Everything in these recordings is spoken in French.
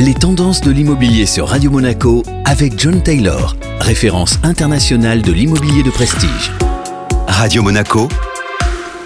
Les tendances de l'immobilier sur Radio Monaco avec John Taylor, référence internationale de l'immobilier de prestige. Radio Monaco,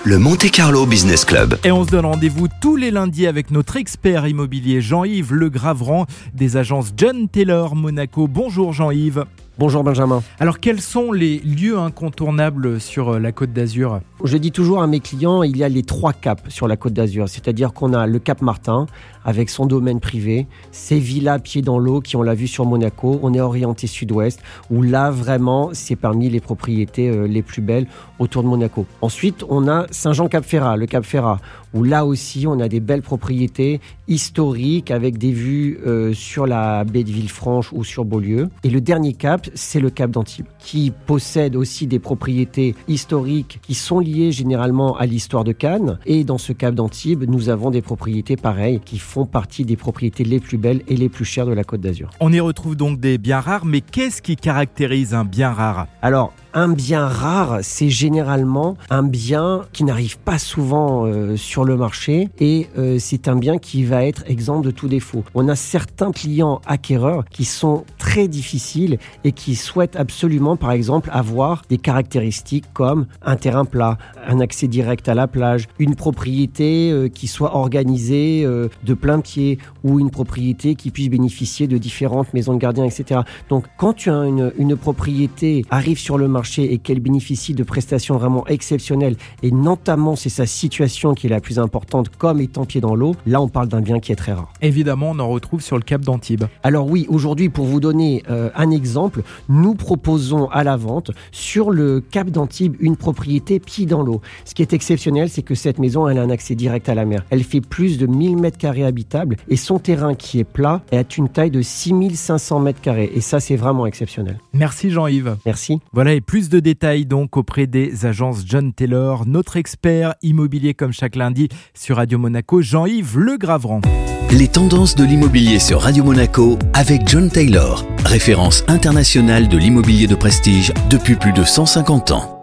le Monte Carlo Business Club. Et on se donne rendez-vous tous les lundis avec notre expert immobilier Jean-Yves Le Gravran des agences John Taylor Monaco. Bonjour Jean-Yves. Bonjour Benjamin. Alors quels sont les lieux incontournables sur euh, la côte d'Azur? Je dis toujours à mes clients, il y a les trois caps sur la côte d'Azur. C'est-à-dire qu'on a le Cap Martin avec son domaine privé, ses villas pieds dans l'eau qui on l'a vu sur Monaco. On est orienté sud-ouest où là vraiment c'est parmi les propriétés euh, les plus belles autour de Monaco. Ensuite on a Saint-Jean-Cap-Ferrat, le Cap Ferrat où là aussi on a des belles propriétés historiques avec des vues euh, sur la baie de Villefranche ou sur Beaulieu. Et le dernier cap c'est le Cap d'Antibes, qui possède aussi des propriétés historiques qui sont liées généralement à l'histoire de Cannes. Et dans ce Cap d'Antibes, nous avons des propriétés pareilles qui font partie des propriétés les plus belles et les plus chères de la Côte d'Azur. On y retrouve donc des biens rares, mais qu'est-ce qui caractérise un bien rare? Alors, un bien rare, c'est généralement un bien qui n'arrive pas souvent euh, sur le marché et euh, c'est un bien qui va être exempt de tout défaut. On a certains clients acquéreurs qui sont très difficiles et qui souhaitent absolument, par exemple, avoir des caractéristiques comme un terrain plat, un accès direct à la plage, une propriété euh, qui soit organisée de plein pied ou une propriété qui puisse bénéficier de différentes maisons de gardiens, etc. Donc, quand tu as une, une propriété arrive sur le marché et qu'elle bénéficie de prestations vraiment exceptionnelles, et notamment c'est sa situation qui est la plus importante, comme étant pied dans l'eau, là on parle d'un bien qui est très rare. Évidemment, on en retrouve sur le Cap d'Antibes. Alors oui, aujourd'hui, pour vous donner euh, un exemple, nous proposons à la vente sur le Cap d'Antibes une propriété pied dans l'eau. Ce qui est exceptionnel, c'est que cette maison, elle a un accès direct à la mer. Elle fait plus de 1000 mètres carrés habitables et son terrain qui est plat a une taille de 6500 mètres carrés. Et ça, c'est vraiment exceptionnel. Merci Jean-Yves. Merci. Voilà, et plus de détails donc auprès des agences John Taylor, notre expert immobilier comme chaque lundi sur Radio Monaco, Jean-Yves Le Gravran. Les tendances de l'immobilier sur Radio Monaco avec John Taylor, référence internationale de l'immobilier de prestige depuis plus de 150 ans.